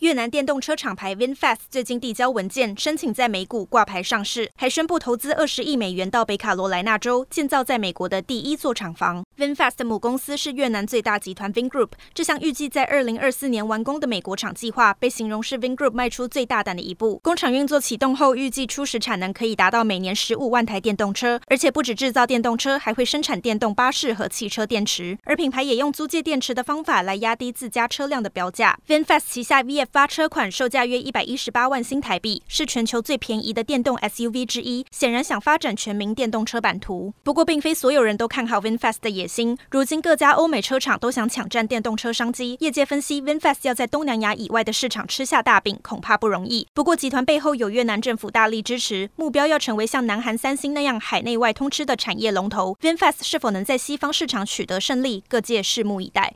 越南电动车厂牌 VinFast 最近递交文件，申请在美股挂牌上市，还宣布投资二十亿美元到北卡罗来纳州建造在美国的第一座厂房。VinFast 的母公司是越南最大集团 Vingroup。这项预计在二零二四年完工的美国厂计划，被形容是 Vingroup 迈出最大胆的一步。工厂运作启动后，预计初始产能可以达到每年十五万台电动车，而且不止制造电动车，还会生产电动巴士和汽车电池。而品牌也用租借电池的方法来压低自家车辆的标价。VinFast 旗下 VF 发车款售价约一百一十八万新台币，是全球最便宜的电动 SUV 之一。显然想发展全民电动车版图。不过，并非所有人都看好 VinFast 的野心。如今各家欧美车厂都想抢占电动车商机。业界分析，VinFast 要在东南亚以外的市场吃下大饼，恐怕不容易。不过，集团背后有越南政府大力支持，目标要成为像南韩三星那样海内外通吃的产业龙头。VinFast 是否能在西方市场取得胜利，各界拭目以待。